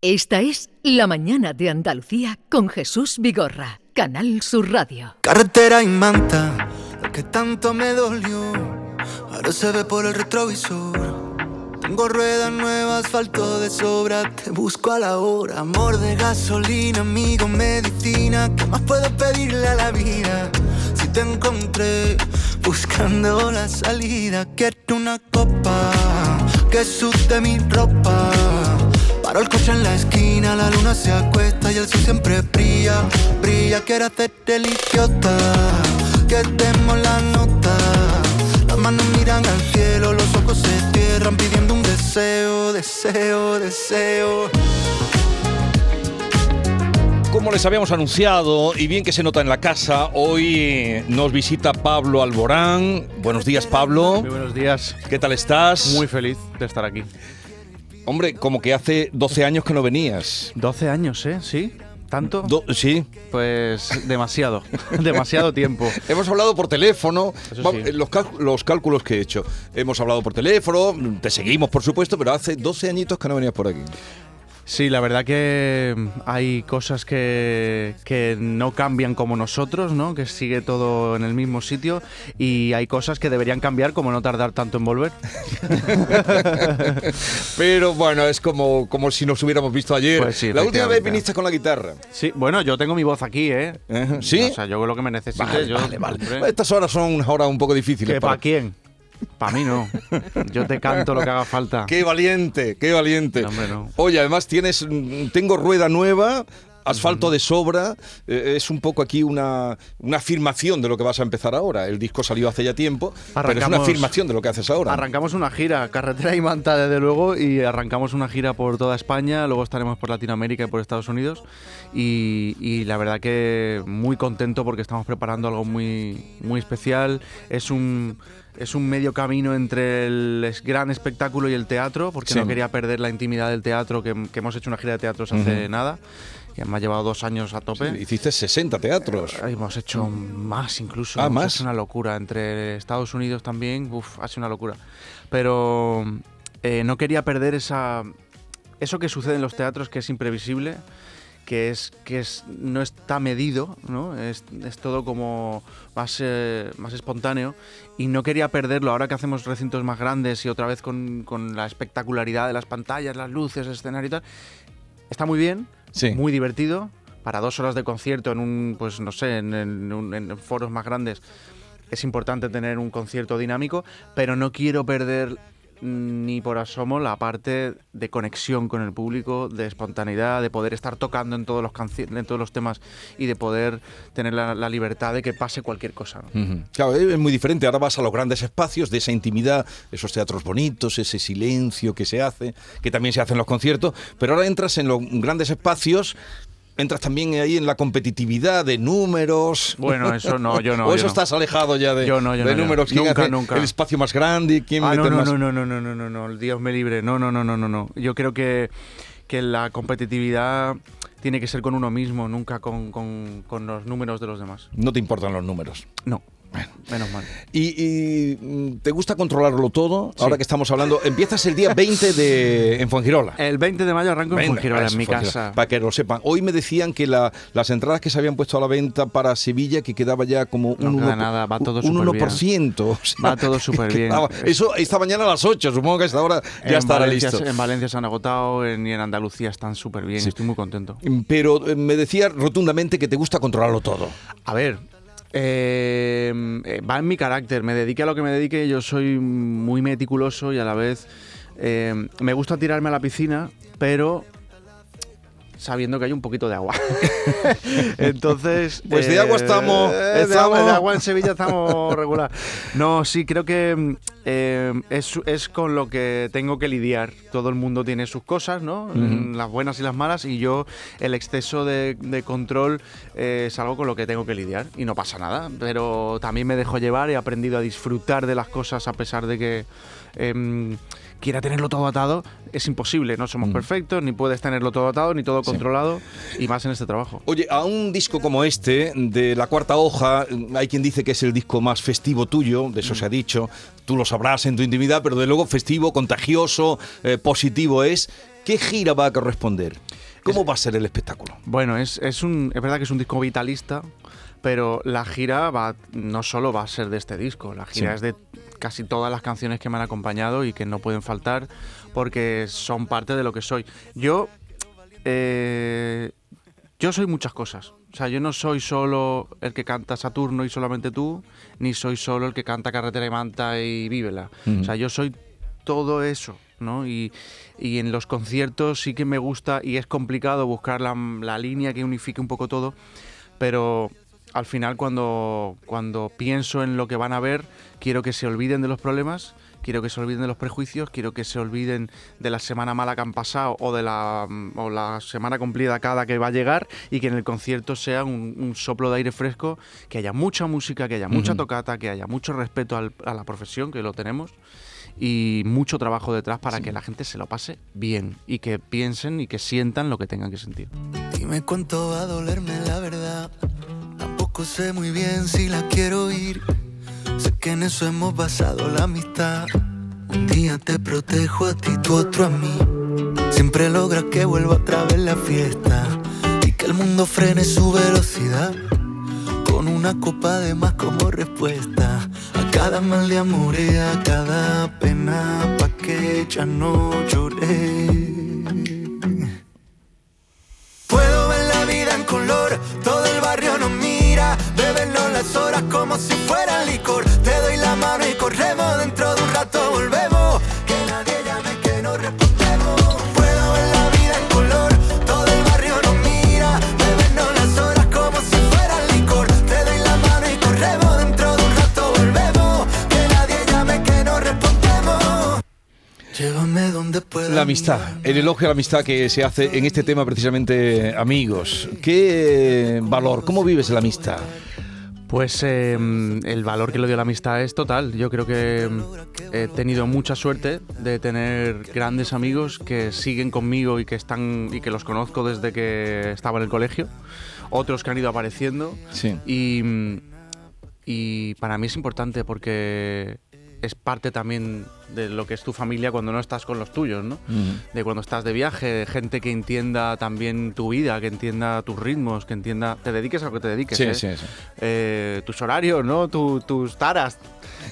Esta es La Mañana de Andalucía con Jesús Vigorra, Canal Sur Radio. Carretera y manta, lo que tanto me dolió, ahora se ve por el retrovisor. Tengo ruedas nuevas, asfalto de sobra, te busco a la hora. Amor de gasolina, amigo, medicina, ¿qué más puedo pedirle a la vida? Si te encontré buscando la salida, quiero una copa que sude mi ropa. Paro el coche en la esquina, la luna se acuesta y el sol siempre brilla, brilla. Quiero hacerte el idiota, que demos la nota. Las manos miran al cielo, los ojos se cierran pidiendo un deseo, deseo, deseo. Como les habíamos anunciado, y bien que se nota en la casa, hoy nos visita Pablo Alborán. Buenos días, Pablo. Muy buenos días. ¿Qué tal estás? Muy feliz de estar aquí. Hombre, como que hace 12 años que no venías. 12 años, ¿eh? ¿Sí? ¿Tanto? Do- sí. Pues demasiado, demasiado tiempo. Hemos hablado por teléfono, sí. eh, los, los cálculos que he hecho. Hemos hablado por teléfono, te seguimos por supuesto, pero hace 12 añitos que no venías por aquí. Sí, la verdad que hay cosas que, que no cambian como nosotros, ¿no? Que sigue todo en el mismo sitio y hay cosas que deberían cambiar como no tardar tanto en volver. Pero bueno, es como, como si nos hubiéramos visto ayer. Pues sí, la última vez viniste con la guitarra. Sí, bueno, yo tengo mi voz aquí, ¿eh? Ajá. ¿Sí? O sea, yo lo que me necesite. Vale, yo, vale, vale. Estas horas son unas horas un poco difíciles. ¿Que para- para quién? Para mí no. Yo te canto lo que haga falta. Qué valiente, qué valiente. No, hombre, no. Oye, además tienes, tengo rueda nueva, asfalto de sobra. eh, es un poco aquí una, una afirmación de lo que vas a empezar ahora. El disco salió hace ya tiempo, pero es una afirmación de lo que haces ahora. Arrancamos una gira, carretera y manta desde luego, y arrancamos una gira por toda España, luego estaremos por Latinoamérica y por Estados Unidos, y, y la verdad que muy contento porque estamos preparando algo muy, muy especial. Es un, es un medio camino entre el es- gran espectáculo y el teatro, porque Sí. no quería perder la intimidad del teatro, que, que hemos hecho una gira de teatros hace Ujú. nada, que me ha llevado dos años a tope. Hiciste 60 teatros. Ay, Hemos hecho más incluso. Ah, más. hecho una locura. Entre Estados Unidos también, uf, ha sido una locura. Pero eh, no quería perder esa, eso que sucede en los teatros, que es imprevisible, que es que es no está medido, ¿no? Es, es todo como más, eh, más espontáneo. Y no quería perderlo. Ahora que hacemos recintos más grandes y otra vez con, con la espectacularidad de las pantallas, las luces, el escenario y tal, está muy bien, Sí. muy divertido. Para dos horas de concierto en un, pues no sé, en, en un- en foros más grandes, es importante tener un concierto dinámico, pero no quiero perder ni por asomo la parte de conexión con el público, de espontaneidad, de poder estar tocando en todos los, en todos los temas y de poder tener la, libertad de que pase cualquier cosa. Claro, es muy diferente. Ahora vas a los grandes espacios de esa intimidad, esos teatros bonitos, ese silencio que se hace, que también se hace en los conciertos, pero ahora entras en los grandes espacios. Entras también ahí en la competitividad de números. Bueno, eso no, yo no, o eso no. estás alejado ya de, Yo no, yo de no, yo no. números. ¿Quién Nunca, hace nunca. El espacio más grande, quién Ah, no, mete no, más. no, no, no, no, no, no, no, Dios me libre. No, no, no, no, no, no. Yo creo que, que la competitividad tiene que ser con uno mismo, nunca con, con- con los números de los demás. No te importan los números. No, menos mal. ¿Y, y, mm, te gusta controlarlo todo? Ahora que estamos hablando, empiezas el día 20 de, en Fuengirola. El 20 de mayo arranco en Fuengirola, en mi Fuengirola, casa. Para que lo sepan. Hoy me decían que la- las entradas que se habían puesto a la venta para Sevilla, que quedaba ya como un, queda 1%, nada, va todo un superbién. 1%. o sea, Va todo superbién. quedaba- Eso esta mañana a las 8, supongo que a esta hora ya en estará Valencia, listo. En Valencia se han agotado en- y en Andalucía están súper bien. Sí. Estoy muy contento. Pero eh, me decía rotundamente que te gusta controlarlo todo. A ver, eh, eh, va en mi carácter. Me dedique a lo que me dedique, yo soy muy meticuloso y a la vez eh, me gusta tirarme a la piscina, pero sabiendo que hay un poquito de agua. Entonces. Pues de agua estamos- de estamos- agua, de agua en Sevilla estamos regular. No, sí, creo que eh, es, es con lo que tengo que lidiar. Todo el mundo tiene sus cosas, ¿no? Las buenas y las malas, y yo el exceso de, de control eh, es algo con lo que tengo que lidiar. Y no pasa nada, pero también me dejo llevar, he aprendido a disfrutar de las cosas a pesar de que. Quiera tenerlo todo atado, es imposible. No somos perfectos, ni puedes tenerlo todo atado, ni todo controlado, y más en este trabajo. Oye, a un disco como este, de La Cuarta Hoja, hay quien dice que es el disco más festivo tuyo, de eso se ha dicho, tú lo sabrás en tu intimidad, pero de luego festivo, contagioso, eh, positivo es. ¿Qué gira va a corresponder? ¿Cómo va a ser el espectáculo? Bueno, es, es, un, es verdad que es un disco vitalista, pero la gira va no solo va a ser de este disco, la gira Sí. es de casi todas las canciones que me han acompañado y que no pueden faltar porque son parte de lo que soy. Yo, eh, yo soy muchas cosas. O sea, yo no soy solo el que canta Saturno y solamente tú, ni soy solo el que canta Carretera y Manta y Vívela. O sea, yo soy todo eso, ¿no? Y, y en los conciertos sí que me gusta y es complicado buscar la, la línea que unifique un poco todo, pero al final cuando, cuando pienso en lo que van a ver, quiero que se olviden de los problemas, quiero que se olviden de los prejuicios, quiero que se olviden de la semana mala que han pasado o de la, o la semana complicada que va a llegar y que en el concierto sea un, un soplo de aire fresco, que haya mucha música, que haya mucha tocata, que haya mucho respeto al- a la profesión, que lo tenemos, y mucho trabajo detrás para que la gente se lo pase bien y que piensen y que sientan lo que tengan que sentir. Dime cuánto va a dolerme la verdad. Sé muy bien si la quiero oír. Sé que en eso hemos basado la amistad. Un día te protejo a ti, tú otro a mí. Siempre logras que vuelva otra vez la fiesta y que el mundo frene su velocidad. Con una copa de más como respuesta a cada mal de amor y a cada pena pa' que ya no lloré. Puedo ver la vida en color, todo el barrio nos mira, las horas como si fuera licor. Te doy la mano y corremos, dentro de un rato volvemos, que nadie llame que no respondemos. Puedo ver la vida en color, todo el barrio nos mira, bebernos las horas como si fuera licor. Te doy la mano y corremos, dentro de un rato volvemos, que nadie llame que no respondemos. Llévame donde pueda. La amistad, el elogio a la amistad que se hace en este tema precisamente amigos. ¿Qué valor? ¿Cómo vives la amistad? Pues eh, el valor que le dio la amistad es total. Yo creo que mm, he tenido mucha suerte de tener grandes amigos que siguen conmigo y que están y que los conozco desde que estaba en el colegio. Otros que han ido apareciendo Sí. y, y para mí es importante porque es parte también de lo que es tu familia cuando no estás con los tuyos, ¿no? De cuando estás de viaje, de gente que entienda también tu vida, que entienda tus ritmos, que entienda, te dediques a lo que te dediques, Sí, ¿eh? sí, sí. Eh, tus horarios, ¿no? Tu- tus taras.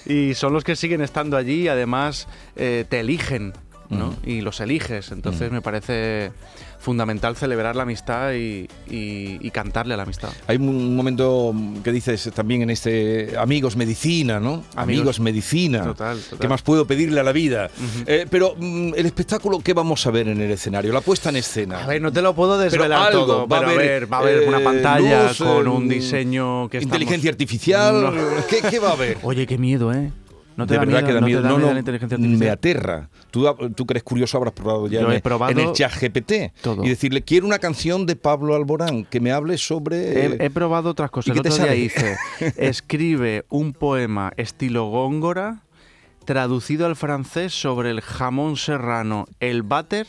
Y son los que siguen estando allí y además eh, te eligen, ¿no? Y los eliges. Entonces me parece fundamental celebrar la amistad y, y- y cantarle a la amistad. Hay un momento que dices también en este Amigos Medicina, ¿no? Amigos, Amigos. Medicina. Total, total. ¿Qué más puedo pedirle a la vida? Eh, pero mm, el espectáculo, ¿qué vamos a ver en el escenario? La puesta en escena. A ver, no te lo puedo desvelar algo, todo, va a pero a haber, va a haber una eh, pantalla luz, con un diseño que estamos- Inteligencia artificial. No. ¿Qué, qué va a haber? Oye, qué miedo, ¿eh? No te de da verdad miedo, que da no miedo. te da No, miedo no, la inteligencia me artificial. aterra. ¿Tú, tú que eres curioso habrás probado ya Yo en, he el- probado en el chat GPT todo. y decirle, quiero una canción de Pablo Alborán que me hable sobre... He, he probado otras ¿Y cosas. qué El te otro día hice, escribe un poema estilo góngora traducido al francés sobre el jamón serrano, el váter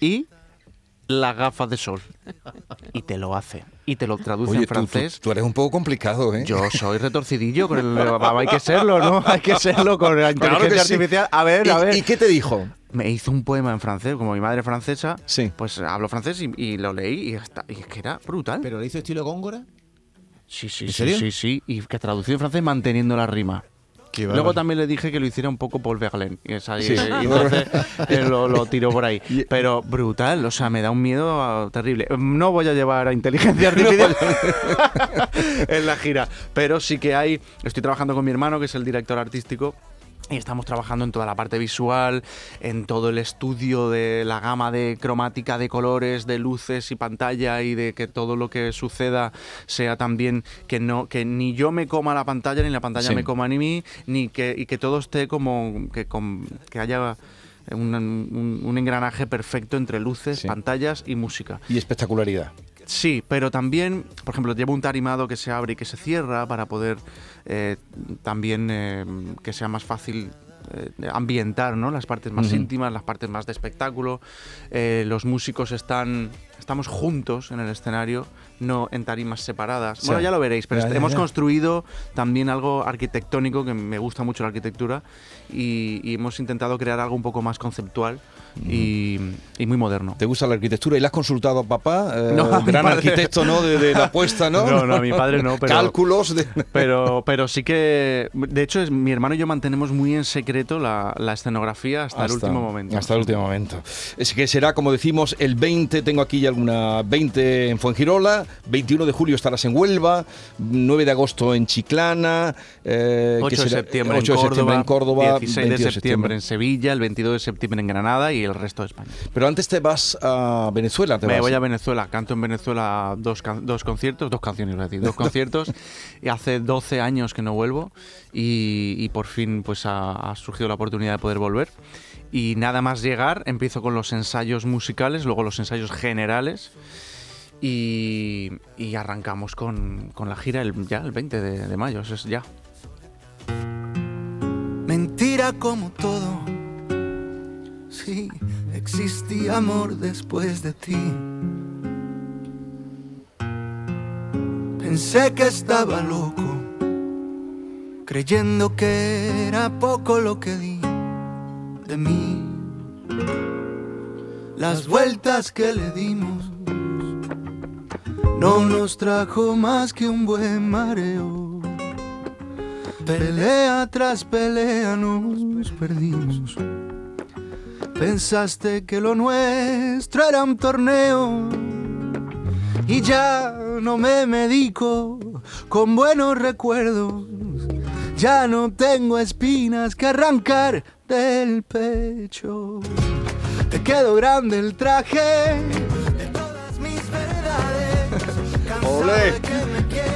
y las gafas de sol. Y te lo hace. Y te lo traduce Oye, en tú, tú- francés. tú eres un poco complicado, ¿eh? Yo soy retorcidillo con el... Hay que serlo, ¿no? Hay que serlo con la Claro inteligencia sí. artificial. A ver, ¿Y, a ver. ¿Y qué te dijo? Me hizo un poema en francés, como mi madre es francesa. Sí. Pues hablo francés y, y lo leí y, hasta, y es que era brutal. ¿Pero le hizo estilo Góngora? Sí, sí, ¿En sí, serio? sí, sí. Y que traducido en francés manteniendo la rima. Luego también le dije que lo hiciera un poco Paul Verlaine. Y, esa- Sí. y entonces él lo, lo tiró por ahí. Pero brutal, o sea, me da un miedo terrible. No voy a llevar a inteligencia artificial en la gira. Pero sí que hay. Estoy trabajando con mi hermano, que es el director artístico. Y estamos trabajando en toda la parte visual, en todo el estudio de la gama de cromática de colores, de luces y pantalla y de que todo lo que suceda sea también que no que ni yo me coma la pantalla ni la pantalla Sí. me coma ni mí ni que y que todo esté como que con- que haya un, un- un engranaje perfecto entre luces, Sí. pantallas y música. Y espectacularidad. Sí, pero también, por ejemplo, llevo un tarimado que se abre y que se cierra para poder eh, también eh, que sea más fácil eh, ambientar ¿no? las partes más íntimas, las partes más de espectáculo. Eh, los músicos están, estamos juntos en el escenario, no en tarimas separadas. Sí. Bueno, ya lo veréis, pero Ya, ya, hemos ya. construido también algo arquitectónico, que me gusta mucho la arquitectura, y, y hemos intentado crear algo un poco más conceptual y, y muy moderno. ¿Te gusta la arquitectura? ¿Y le has consultado a papá? Eh, No, a gran arquitecto, ¿no? De, de la apuesta, ¿no? No, no, a mi padre no, pero- Cálculos. de- Pero, pero sí que, de hecho, es, mi hermano y yo mantenemos muy en secreto la, la escenografía hasta, el último momento. Hasta el último momento. Es que será, como decimos, el 20, tengo aquí ya alguna 20 en Fuengirola, 21 de julio estarás en Huelva, 9 de agosto en Chiclana, eh, 8 ¿qué de, septiembre, 8 de en Córdoba, septiembre en Córdoba, 16 de 22 septiembre en Sevilla, el 22 de septiembre en Granada y el resto de España. Pero antes te vas a Venezuela, te Me vas. voy a Venezuela, canto en Venezuela dos, dos conciertos, dos canciones, decir, dos conciertos, y hace 12 años que no vuelvo y, y por fin pues ha, ha surgido la oportunidad de poder volver. Y nada más llegar, empiezo con los ensayos musicales, luego los ensayos generales y, y arrancamos con, con la gira el, ya el 20 de, de mayo, eso es ya. Mentira como todo. Sí, existía amor después de ti. Pensé que estaba loco, creyendo que era poco lo que di de mí. Las vueltas que le dimos no nos trajo más que un buen mareo. Pelea tras pelea nos perdimos. Pensaste que lo nuestro era un torneo y ya no me medico con buenos recuerdos. Ya no tengo espinas que arrancar del pecho. Te quedó grande el traje de todas mis verdades. Cansado Olé. de que me quieras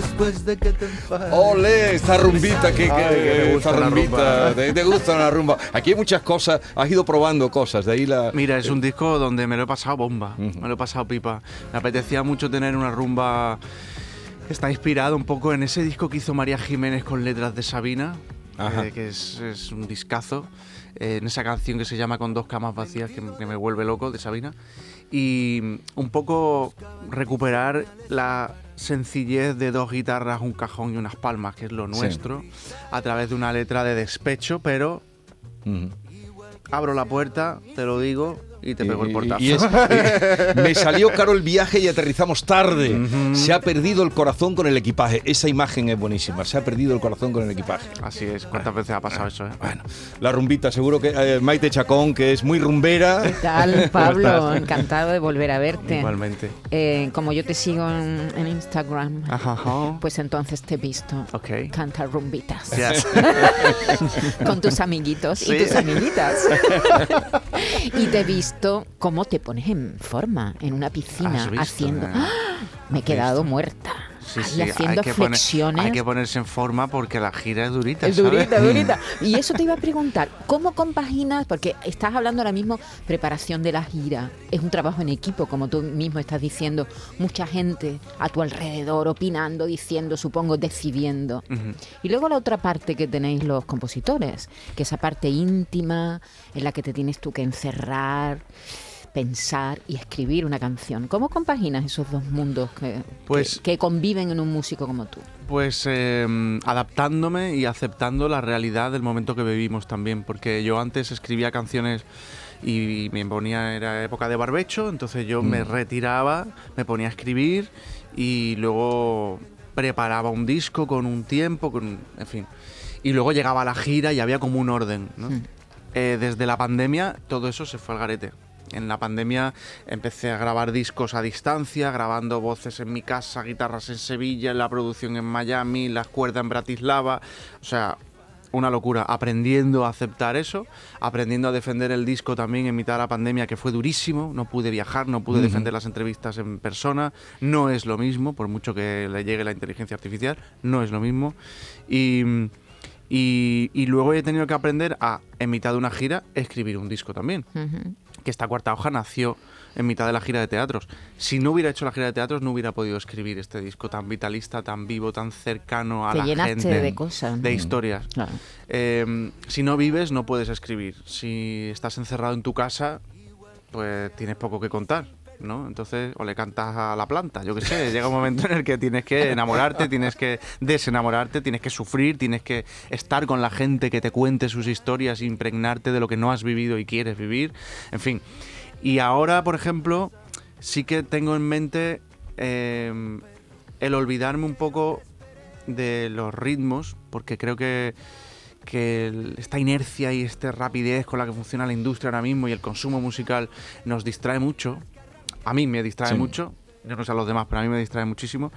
después de que te enfades. ¡Ole! Esta rumbita, que, que- Ay, que me que- gusta esta la rumbita, rumba. te, te gusta la rumba. Aquí hay muchas cosas, has ido probando cosas, de ahí la... Mira, es un disco donde me lo he pasado bomba, me lo he pasado pipa. Me apetecía mucho tener una rumba. Está inspirado un poco en ese disco que hizo María Jiménez con letras de Sabina, Ajá. eh, que es, es un discazo. eh, en esa canción que se llama Con dos camas vacías, que, que me vuelve loco, de Sabina. Y mm, un poco recuperar la sencillez de dos guitarras, un cajón y unas palmas, que es lo Sí. nuestro, a través de una letra de despecho, pero abro la puerta, te lo digo, y te pego el portazo. y es- me salió caro el viaje y aterrizamos tarde. Se ha perdido el corazón con el equipaje. Esa imagen es buenísima. Se ha perdido el corazón con el equipaje. Así es, ¿cuántas veces ha pasado eso? eh? Bueno, la rumbita, seguro que eh, Maite Chacón, que es muy rumbera. ¿Qué tal, Pablo? Encantado de volver a verte. Igualmente. Eh, como yo te sigo en, en Instagram, Ajá, ajá. pues entonces te he visto Ok. cantar rumbitas Yes. con tus amiguitos Sí. y tus amiguitas. y te he visto cómo te pones en forma en una piscina ¿Has visto, haciendo. ¡Ah! Me he ¿Has quedado visto? muerta. Sí, Ahí haciendo hay que, poner- flexiones. hay que ponerse en forma porque la gira es durita. Es ¿sabes? durita, durita. Y eso te iba a preguntar, ¿cómo compaginas? Porque estás hablando ahora mismo preparación de la gira. Es un trabajo en equipo, como tú mismo estás diciendo. Mucha gente a tu alrededor opinando, diciendo, supongo, decidiendo. Y luego la otra parte que tenéis los compositores, que esa parte íntima en la que te tienes tú que encerrar, pensar y escribir una canción. ¿Cómo compaginas esos dos mundos que, Pues- que, que conviven en un músico como tú? Pues eh, adaptándome y aceptando la realidad del momento que vivimos también, porque yo antes escribía canciones y me ponía, era época de barbecho, entonces yo me retiraba, me ponía a escribir y luego preparaba un disco con un tiempo, con, en fin. Y luego llegaba la gira y había como un orden. ¿no? Mm. Eh, desde la pandemia todo eso se fue al garete. En la pandemia empecé a grabar discos a distancia, grabando voces en mi casa, guitarras en Sevilla, la producción en Miami, las cuerdas en Bratislava. O sea, una locura. Aprendiendo a aceptar eso, aprendiendo a defender el disco también en mitad de la pandemia, que fue durísimo. No pude viajar, no pude defender las entrevistas en persona. No es lo mismo, por mucho que le llegue la inteligencia artificial, no es lo mismo. Y. Y, y luego he tenido que aprender a, en mitad de una gira, escribir un disco también Ujú. Que esta cuarta hoja nació en mitad de la gira de teatros. Si no hubiera hecho la gira de teatros, no hubiera podido escribir este disco tan vitalista, tan vivo, tan cercano a Te la llenaste gente. de cosas, De historias. Claro. Eh, si no vives, no puedes escribir. Si estás encerrado en tu casa, pues tienes poco que contar. ¿No? Entonces, o le cantas a la planta, yo qué sé, llega un momento en el que tienes que enamorarte, tienes que desenamorarte, tienes que sufrir, tienes que estar con la gente que te cuente sus historias, impregnarte de lo que no has vivido y quieres vivir, en fin. Y ahora, por ejemplo, sí que tengo en mente eh, el olvidarme un poco de los ritmos, porque creo que que esta inercia y esta rapidez con la que funciona la industria ahora mismo y el consumo musical nos distrae mucho. A mí me distrae Sí. mucho. Yo no sé a los demás, pero a mí me distrae muchísimo.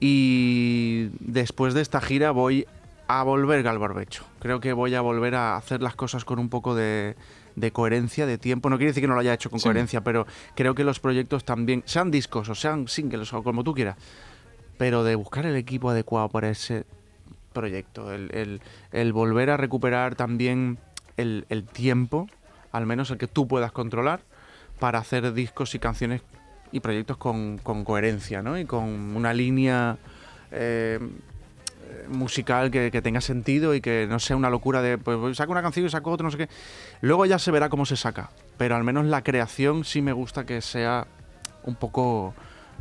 Y después de esta gira voy a volver al barbecho. Creo que voy a volver a hacer las cosas con un poco de, de coherencia, de tiempo. No quiere decir que no lo haya hecho con Sí. coherencia, pero creo que los proyectos también, sean discos o sean singles o como tú quieras, pero de buscar el equipo adecuado para ese proyecto, el, el- el volver a recuperar también el, el tiempo, al menos el que tú puedas controlar, para hacer discos y canciones y proyectos con, con coherencia, ¿no? Y con una línea eh, musical que, que tenga sentido y que no sea una locura de, pues voy- saco una canción y saco otra, no sé qué. Luego ya se verá cómo se saca, pero al menos la creación sí me gusta que sea un poco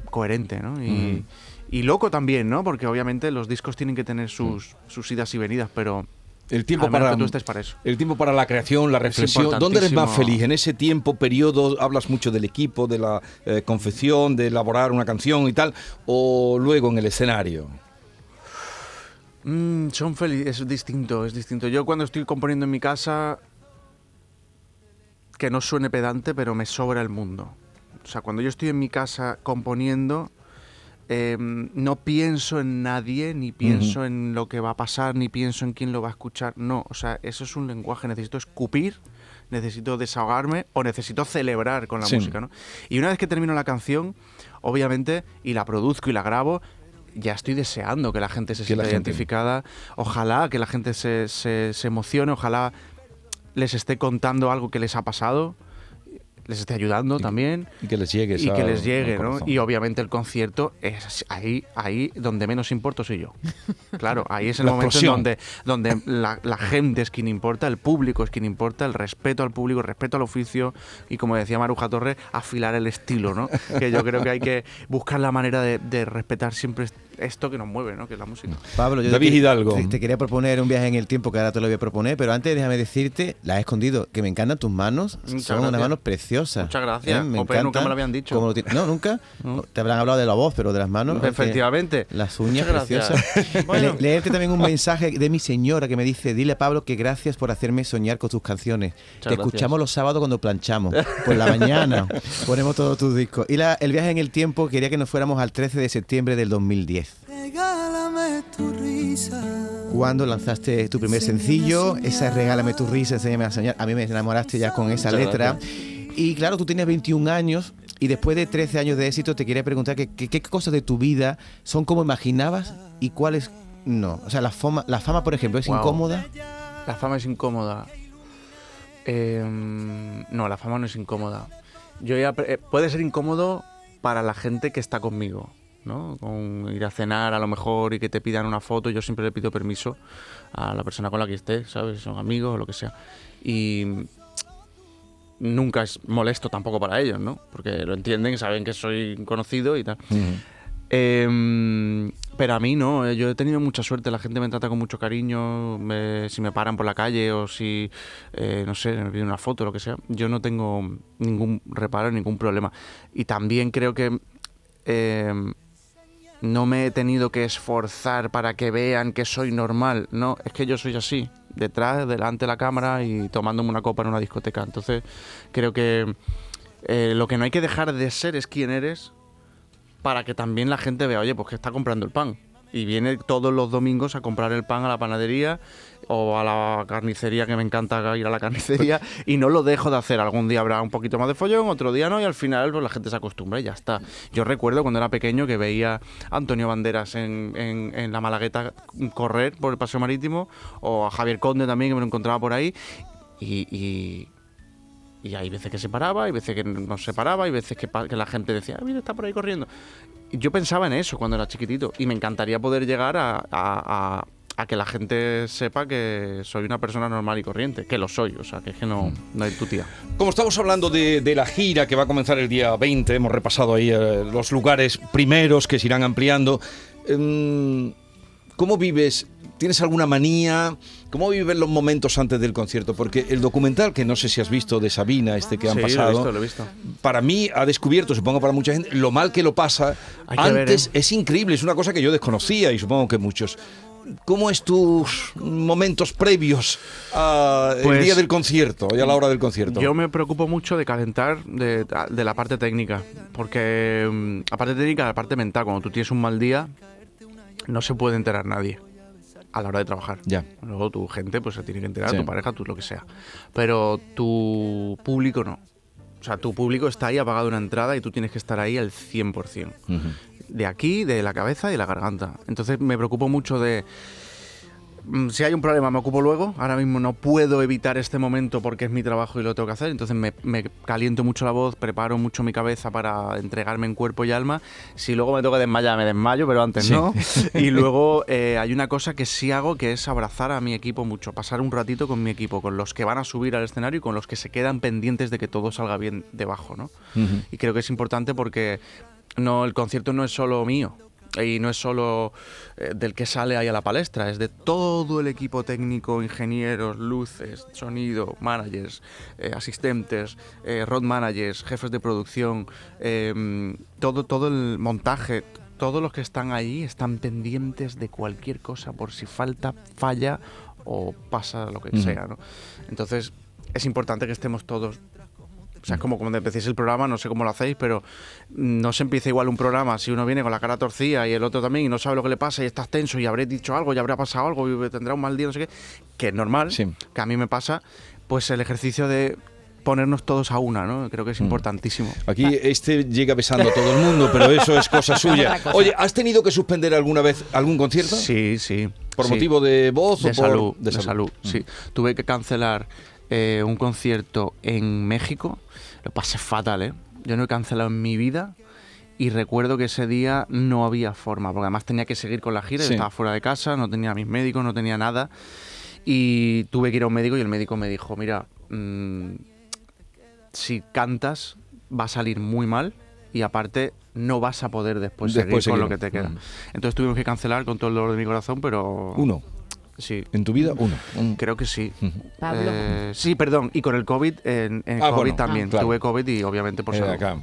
coherente, ¿no? Y, Ujú. y loco también, ¿no? Porque obviamente los discos tienen que tener sus, sus idas y venidas, pero El tiempo al para que tú estés para eso. el tiempo para la creación, la reflexión. ¿Dónde eres más feliz? En ese tiempo, periodo, hablas mucho del equipo, de la eh, confección, de elaborar una canción y tal, o luego en el escenario. Mm, son felices, es distinto, es distinto. Yo cuando estoy componiendo en mi casa, que no suene pedante, pero me sobra el mundo. O sea, cuando yo estoy en mi casa componiendo, eh, no pienso en nadie, ni pienso en lo que va a pasar, ni pienso en quién lo va a escuchar. No, o sea, eso es un lenguaje. Necesito escupir, necesito desahogarme o necesito celebrar con la Sí. música, ¿no? Y una vez que termino la canción, obviamente, y la produzco y la grabo, ya estoy deseando que la gente se sienta identificada. Ojalá que la gente se, se, se emocione, ojalá les esté contando algo que les ha pasado, les esté ayudando también Y que les llegue. y que les llegue, ¿no? Y obviamente el concierto es ahí, ahí donde menos importo soy yo. Claro, ahí es el La momento explosión. donde, donde la, la gente es quien importa, el público es quien importa, el respeto al público, el respeto al oficio y como decía Maruja Torres, afilar el estilo, ¿no? Que yo creo que hay que buscar la manera de, de respetar siempre esto que nos mueve, ¿no? Que es la música. Pablo, yo David te, Hidalgo. Te, te quería proponer un viaje en el tiempo que ahora te lo voy a proponer, pero antes déjame decirte, la he escondido, que me encantan tus manos, Muchas son unas gracias. manos preciosas. Muchas gracias. ¿eh? Me nunca me lo habían dicho. lo no, nunca. No. Te habrán hablado de la voz, pero de las manos. Efectivamente. Las uñas preciosas. Bueno. Le- leerte también un mensaje de mi señora que me dice, dile a Pablo que gracias por hacerme soñar con tus canciones. Te gracias. escuchamos los sábados cuando planchamos. Por la mañana ponemos todos tus discos. Y la- el viaje en el tiempo quería que nos fuéramos al 13 de septiembre del 2010. Regálame tu risa. Cuando lanzaste tu primer sencillo, esa es Regálame tu risa, enséñame a soñar. A mí me enamoraste ya con esa Muchas letra. Y claro, tú tienes 21 años y después de 13 años de éxito te quería preguntar que- que- qué cosas de tu vida son como imaginabas y cuáles no. O sea, la fama, la fama por ejemplo, es Wow. incómoda. La fama es incómoda. Em, no, la fama no es incómoda. Yo ya eh, puede ser incómodo para la gente que está conmigo, ¿no? Con ir a cenar a lo mejor y que te pidan una foto, yo siempre le pido permiso a la persona con la que esté, ¿sabes? Son amigos o lo que sea. Y nunca es molesto tampoco para ellos, ¿no? Porque lo entienden, saben que soy conocido y tal. Em, pero a mí no, eh, yo he tenido mucha suerte, la gente me trata con mucho cariño, me- si me paran por la calle o si, eh, no sé, me piden una foto o lo que sea, yo no tengo ningún reparo, ningún problema. Y también creo que em, no me he tenido que esforzar para que vean que soy normal, no, es que yo soy así, detrás, delante de la cámara y tomándome una copa en una discoteca. Entonces creo que eh, lo que no hay que dejar de ser es quién eres para que también la gente vea, oye, pues que está comprando el pan. Y viene todos los domingos a comprar el pan a la panadería o a la carnicería, que me encanta ir a la carnicería, y no lo dejo de hacer. Algún día habrá un poquito más de follón, otro día no, y al final pues, la gente se acostumbra y ya está. Yo recuerdo cuando era pequeño que veía a Antonio Banderas en, en- la Malagueta correr por el Paseo Marítimo, o a Javier Conde también, que me lo encontraba por ahí, y- y, hay veces que se paraba, hay veces que no se paraba, hay veces que, la gente decía, ah, mira, está por ahí corriendo. Yo pensaba en eso cuando era chiquitito y me encantaría poder llegar a- a que la gente sepa que soy una persona normal y corriente, que lo soy, o sea, que es que no, no hay tu tía. Como estamos hablando de, de la gira que va a comenzar el día 20, hemos repasado ahí eh, los lugares primeros que se irán ampliando. Em, ¿Cómo vives? ¿Tienes alguna manía? ¿Cómo vives los momentos antes del concierto? Porque el documental, que no sé si has visto de Sabina, este que han Sí, lo he pasado, visto, lo he visto. para mí ha descubierto, supongo para mucha gente, lo mal que lo pasa que ver, antes. ¿eh? Es increíble, es una cosa que yo desconocía y supongo que muchos. ¿Cómo es tus momentos previos al Pues, día del concierto y a la hora del concierto? Yo me preocupo mucho de calentar de, de la parte técnica, porque mm, la parte técnica, la parte mental, cuando tú tienes un mal día, no se puede enterar nadie a la hora de trabajar. Ya. Luego tu gente pues se tiene que enterar, Sí. tu pareja, tú lo que sea. Pero tu público no. O sea, tu público está ahí, ha pagado una entrada y tú tienes que estar ahí al 100%. Ujú. De aquí, de la cabeza y de la garganta. Entonces me preocupo mucho de... mm, Si hay un problema me ocupo luego, ahora mismo no puedo evitar este momento porque es mi trabajo y lo tengo que hacer, entonces me, me caliento mucho la voz, preparo mucho mi cabeza para entregarme en cuerpo y alma, si luego me toca desmayar me desmayo, pero antes Sí. no, y luego eh, hay una cosa que sí hago que es abrazar a mi equipo mucho, pasar un ratito con mi equipo, con los que van a subir al escenario y con los que se quedan pendientes de que todo salga bien debajo, ¿no? Y creo que es importante porque no, el concierto no es solo mío. Y no es solo eh, del que sale ahí a la palestra, es de todo el equipo técnico, ingenieros, luces, sonido, managers, eh, asistentes, eh, road managers, jefes de producción, eh, todo, todo el montaje, todos los que están ahí están pendientes de cualquier cosa por si falta, falla o pasa lo que sea. ¿no? Entonces es importante que estemos todos sea, es como cuando empecéis el programa, no sé cómo lo hacéis, pero no se empieza igual un programa si uno viene con la cara torcida y el otro también y no sabe lo que le pasa y estás tenso y habré dicho algo y habrá pasado algo y tendrá un mal día, no sé qué, que es normal, Sí. que a mí me pasa, pues el ejercicio de ponernos todos a una, ¿no? Creo que es importantísimo. Aquí este llega besando a todo el mundo, pero eso es cosa suya. Oye, ¿has tenido que suspender alguna vez algún concierto? Sí, sí. ¿Por sí. motivo de voz de o por salud, de salud, Mm. sí. Tuve que cancelar eh, un concierto en México. Lo pasé fatal, ¿eh? Yo no he cancelado en mi vida y recuerdo que ese día no había forma, porque además tenía que seguir con la gira, yo estaba fuera de casa, no tenía a mis médicos, no tenía nada. Y tuve que ir a un médico y el médico me dijo, mira, mm, si cantas va a salir muy mal y aparte no vas a poder después, Después seguir con lo que te queda. Mm. Entonces tuvimos que cancelar con todo el dolor de mi corazón, pero... Uno. Sí, En tu vida, uno. Un- Creo que sí. Pablo. Eh, sí, perdón. Y con el COVID, en, en Ah, COVID bueno, también. ah, claro. Tuve COVID y obviamente por Eh, salud. acá. Mm.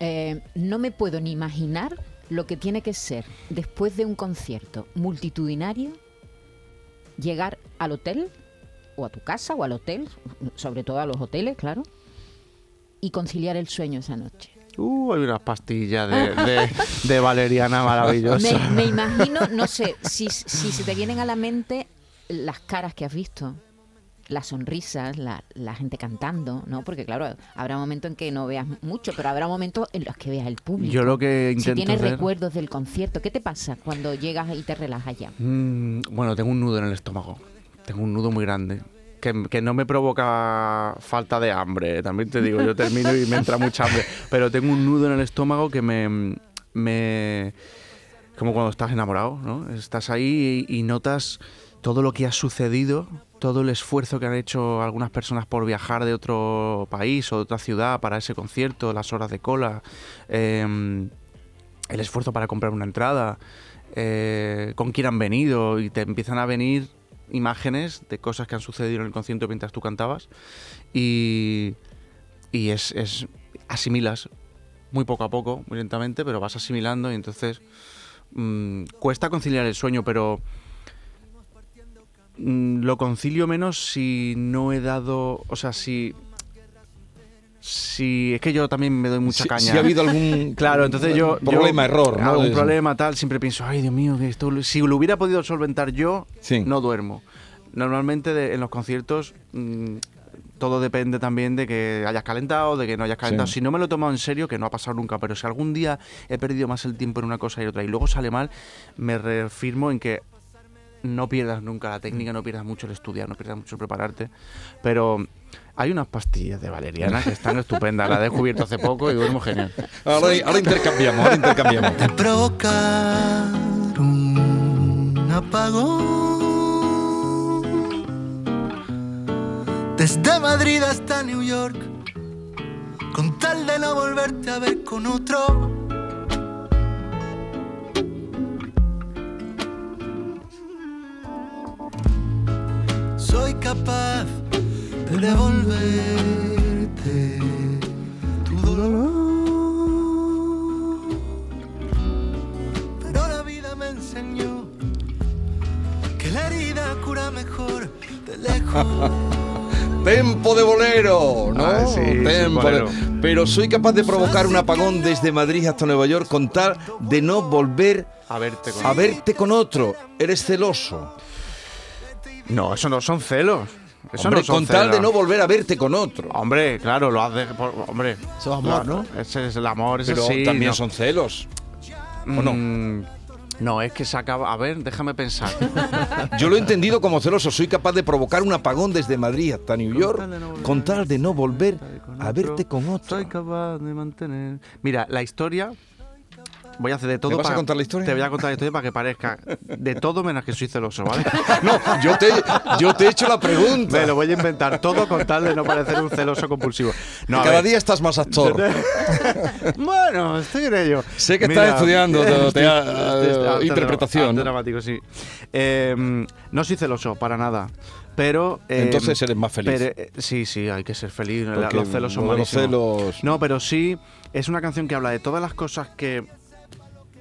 Eh, no me puedo ni imaginar lo que tiene que ser después de un concierto multitudinario llegar al hotel o a tu casa o al hotel, sobre todo a los hoteles, claro, y conciliar el sueño esa noche. Uh, hay unas pastillas de, de- de valeriana maravillosas. Me, me imagino, no sé, si, si se te vienen a la mente las caras que has visto, las sonrisas, la, la gente cantando, ¿no? Porque claro, habrá momentos en que no veas mucho, pero habrá momentos en los que veas el público. Yo lo que si intento tienes hacer- recuerdos del concierto, ¿qué te pasa cuando llegas y te relajas ya? Mm, bueno, tengo un nudo en el estómago. Tengo un nudo muy grande. Que, no me provoca falta de hambre. También te digo, yo termino y me entra mucha hambre. Pero tengo un nudo en el estómago que me. me como cuando estás enamorado, ¿no? Estás ahí y, y notas todo lo que ha sucedido, todo el esfuerzo que han hecho algunas personas por viajar de otro país o de otra ciudad para ese concierto, las horas de cola, em, el esfuerzo para comprar una entrada, eh, con quién han venido y te empiezan a venir imágenes de cosas que han sucedido en el concierto mientras tú cantabas y, y es, es asimilas muy poco a poco, muy lentamente, pero vas asimilando y entonces mm, cuesta conciliar el sueño, pero mm, lo concilio menos si no he dado, o sea, si si es que yo también me doy mucha Si- caña. Si ha habido algún Claro, entonces yo... problema, yo, error, ¿no? Algún problema, tal, siempre pienso, ay, Dios mío, que esto... Si lo hubiera podido solventar yo, Sí. no duermo. Normalmente de- en los conciertos mm, todo depende también de que hayas calentado, de que no hayas calentado. Sí. Si no me lo he tomado en serio, que no ha pasado nunca, pero si algún día he perdido más el tiempo en una cosa y otra y luego sale mal, me reafirmo en que no pierdas nunca la técnica, no pierdas mucho el estudiar, no pierdas mucho el prepararte. Pero hay unas pastillas de valeriana que están estupendas, las he descubierto hace poco y duermo genial. Ahora, ahora intercambiamos, ahora intercambiamos. De provocar un apagón desde Madrid hasta New York, con tal de no volverte a ver con otro. Soy capaz devolverte tu dolor. Pero la vida me enseñó que la herida cura mejor de lejos. Tempo de bolero, ¿no? Ah, sí, sí, Tempo bolero. de- Pero soy capaz de provocar un apagón desde Madrid hasta Nueva York con tal de no volver A verte con... a verte con otro. Eres celoso. No, eso no son celos. Eso Hombre, no con tal de no volver a verte con otro. Hombre, claro, lo hace. por- hombre. Eso es amor, ¿no? Ese es el amor, ese Pero sí. también no. son celos. ¿o no? Mm, no, es que se acaba. A ver, déjame pensar. Yo lo he entendido como celoso. Soy capaz de provocar un apagón desde Madrid hasta New York con tal de no volver a verte con otro. Soy capaz de mantener. Mira, la historia. Voy a hacer de todo ¿Me vas a para- contar la historia? Te voy a contar la historia para que parezca de todo menos que soy celoso, ¿vale? No, yo te, yo te he hecho la pregunta. Me lo voy a inventar todo con tal de no parecer un celoso compulsivo. No, a Cada día estás más actor. bueno, estoy en ello. Sé que estás estudiando te- te- arte- interpretación, dramático, sí. Eh, no soy celoso, para nada. Pero. eh, Entonces eres más feliz. pero, eh, sí, sí, hay que ser feliz. Porque los celos son lo de los malísimos. celos- No, pero sí, es una canción que habla de todas las cosas que.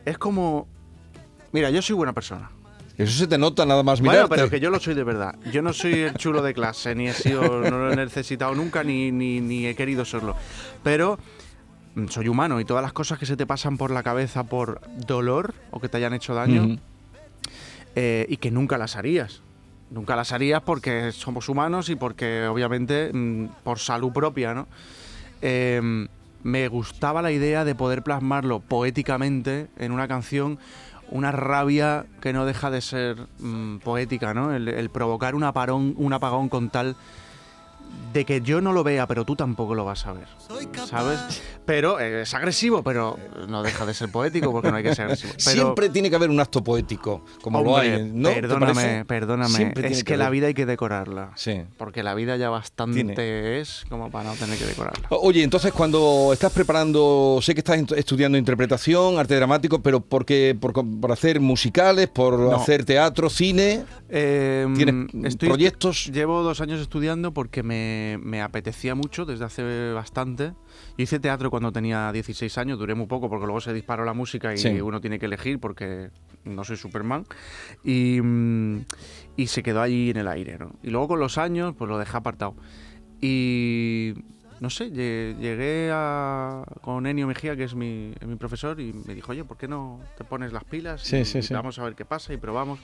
Es como. Mira, yo soy buena persona. Eso se te nota nada más Bueno, mirarte. pero que yo lo soy de verdad. Yo no soy el chulo de clase, ni he sido, no lo he necesitado nunca, ni, ni, ni he querido serlo. Pero mm, soy humano y todas las cosas que se te pasan por la cabeza por dolor o que te hayan hecho daño eh, y que nunca las harías. Nunca las harías porque somos humanos y porque obviamente mm, por salud propia, ¿no? Eh, me gustaba la idea de poder plasmarlo poéticamente en una canción, una rabia que no deja de ser mm, poética, ¿no? El, el provocar un apagón, un apagón con tal de que yo no lo vea, pero tú tampoco lo vas a ver, ¿sabes? Pero eh, es agresivo, pero no deja de ser poético porque no hay que ser agresivo. Pero, Siempre tiene que haber un acto poético, como lo Hombre, hay. ¿no? ¿Te Perdóname, perdóname. Es que, la vida hay que decorarla. Sí. Porque la vida ya bastante Tiene. es como para no tener que decorarla. Oye, entonces cuando estás preparando, sé que estás estudiando interpretación, arte dramático, pero ¿por qué? ¿Por, por hacer musicales, por No. hacer teatro, cine? Eh, ¿Tienes proyectos? Llevo dos años estudiando porque me, me apetecía mucho desde hace bastante. Yo hice teatro cuando tenía 16 años, duré muy poco porque luego se disparó la música y Sí. uno tiene que elegir porque no soy Superman. Y, mm, y se quedó ahí en el aire, ¿no? Y luego con los años, pues lo dejé apartado. Y no sé, lle- llegué a, con Enio Mejía, que es mi, es mi profesor, y me dijo, oye, ¿por qué no te pones las pilas? Sí, y, sí, y sí. Vamos a ver qué pasa y probamos.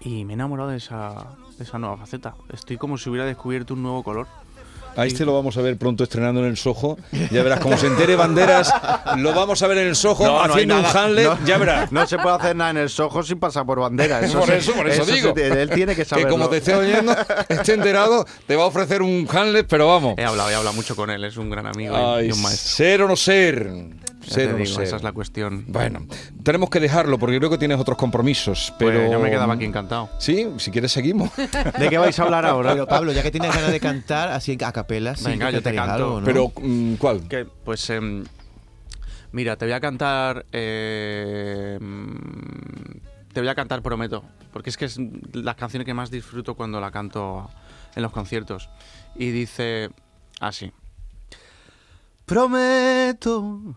Y me he enamorado de esa, de esa nueva faceta. Estoy como si hubiera descubierto un nuevo color. Ahí te lo vamos a ver pronto estrenando en el Soho. Ya verás, como se entere Banderas, lo vamos a ver en el Soho No, no haciendo un nada. Hamlet, No. ya verás. No se puede hacer nada en el Soho sin pasar por bandera. Eso por se- eso, por eso, se digo. te- él tiene que Que saberlo. como te esté oyendo, esté enterado, te va a ofrecer un Hamlet, pero vamos. He hablado, he hablado mucho con él. Es un gran amigo Ay, y un maestro. ser o no ser. Digo, esa es la cuestión. Bueno, tenemos que dejarlo porque creo que tienes otros compromisos. Pero Pues yo me quedaba aquí encantado. Sí, si quieres seguimos. ¿De qué vais a hablar ahora? Pero Pablo, ya que tienes ganas de cantar así a capela, sí, Venga, yo te canto. algo, ¿no? Pero, mm, ¿cuál? Que, pues, em, mira, te voy a cantar. eh, mm, te voy a cantar Prometo. Porque es que es las canciones que más disfruto cuando la canto en los conciertos. Y dice así: Prometo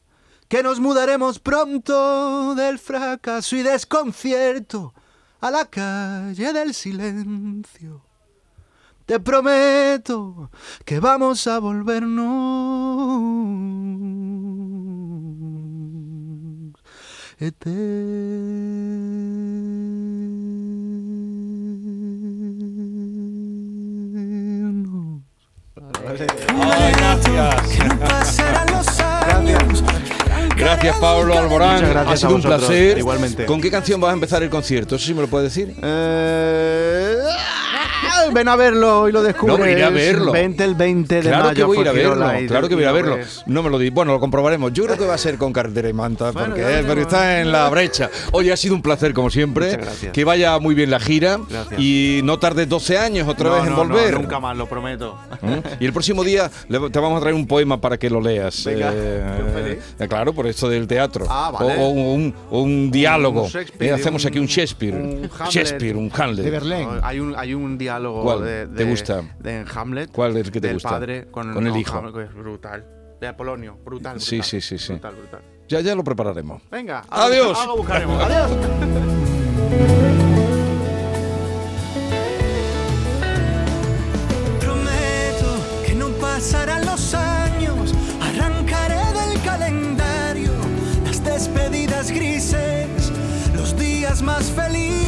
que nos mudaremos pronto del fracaso y desconcierto a la calle del silencio. Te prometo que vamos a volvernos eternos. Ay, gracias. Que no pasarán los años. Gracias, Pablo Alborán. Muchas gracias ha sido a un placer. igualmente. ¿Con qué canción vas a empezar el concierto? ¿Eso sí me lo puedes decir? Eh, ah, ven a verlo y lo descubres. No, iré a verlo. 20 el 20 de Claro mayo. que voy a ir a verlo, claro que voy a ir a lo verlo. No me lo di. Bueno, lo comprobaremos. Yo creo que va a ser con carretera y manta, Bueno, porque, eh, porque está en la brecha. Oye, ha sido un placer como siempre. Que vaya muy bien la gira Gracias. y no tardes 12 años otra No, vez en no, no, volver. nunca más, lo prometo. ¿Mm? Y el próximo día te vamos a traer un poema para que lo leas. Venga, Eh, feliz. eh, claro, por esto del teatro. Ah, O- vale. O, un, o un diálogo. Un Shakespeare, Eh, hacemos aquí un un- Shakespeare. un Hamlet. Shakespeare, un Hamlet. De Berlín. Hay un, hay un diálogo ¿Cuál? de, ¿Te de- gusta? de en Hamlet. ¿Cuál es el que te del gusta? padre con, Con el hijo. Hamlet, que es brutal. De Apolonio, brutal, brutal. Sí, sí, sí, sí. Brutal, brutal. Ya, ya lo prepararemos. Venga, Adiós. Algo buscaremos. Adiós. Prometo que no pasarán los años, arrancaré del calendario las despedidas grises, los días más felices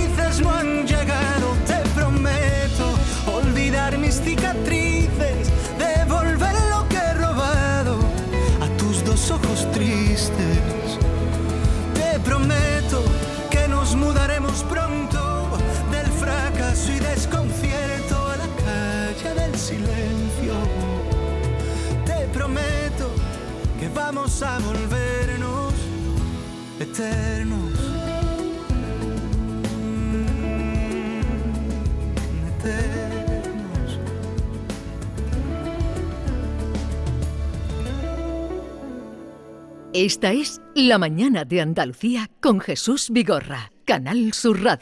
vamos a volvernos. Mm, Eternos. Esta es La mañana de Andalucía con Jesús Vigorra, Canal Sur Radio.